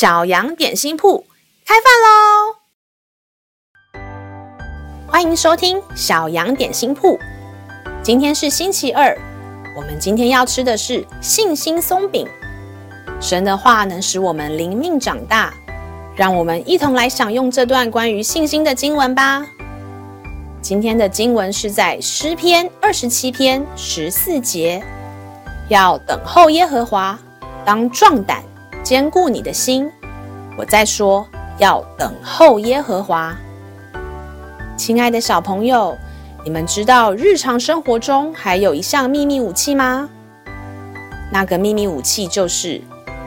小羊点心铺开饭喽！欢迎收听小羊点心铺。今天是星期二，我们今天要吃的是信心松饼。神的话能使我们灵命长大，让我们一同来享用这段关于信心的经文吧。今天的经文是在诗篇二十七篇十四节，要等候耶和华，当壮胆。坚固你的心，我再说，要等候耶和华。亲爱的小朋友，你们知道日常生活中还有一项秘密武器吗？那个秘密武器就是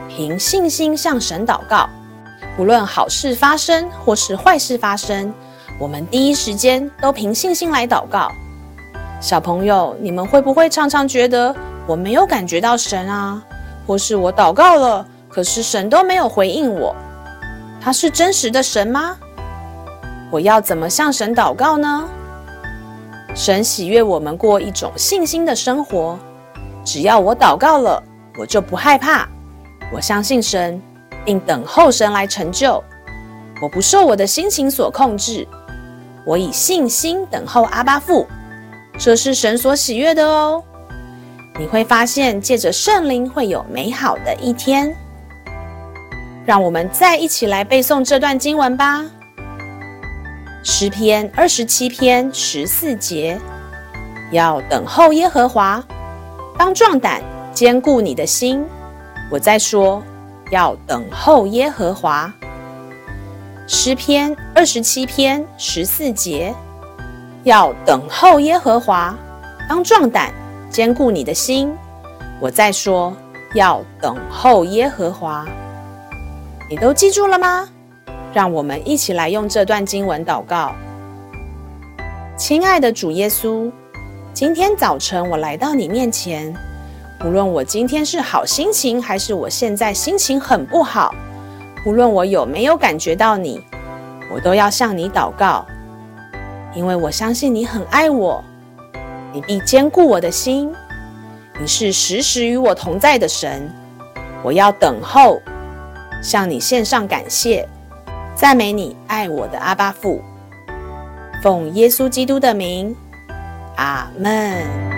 凭信心向神祷告。无论好事发生或是坏事发生，我们第一时间都凭信心来祷告。小朋友，你们会不会常常觉得我没有感觉到神啊？或是我祷告了，可是神都没有回应我，他是真实的神吗？我要怎么向神祷告呢？神喜悦我们过一种信心的生活，只要我祷告了，我就不害怕。我相信神，并等候神来成就。我不受我的心情所控制，我以信心等候阿巴父，这是神所喜悦的哦。你会发现，借着圣灵会有美好的一天。让我们再一起来背诵这段经文吧。诗篇二十七篇十四节，要等候耶和华，当壮胆，坚固你的心。我再说，要等候耶和华。诗篇二十七篇十四节，要等候耶和华，当壮胆，坚固你的心。我再说，要等候耶和华。你都记住了吗？让我们一起来用这段经文祷告。亲爱的主耶稣，今天早晨我来到你面前，无论我今天是好心情，还是我现在心情很不好，无论我有没有感觉到你，我都要向你祷告，因为我相信你很爱我，你必坚固我的心，你是时时与我同在的神，我要等候。向你献上感谢，赞美你爱我的阿巴父，奉耶稣基督的名，阿门。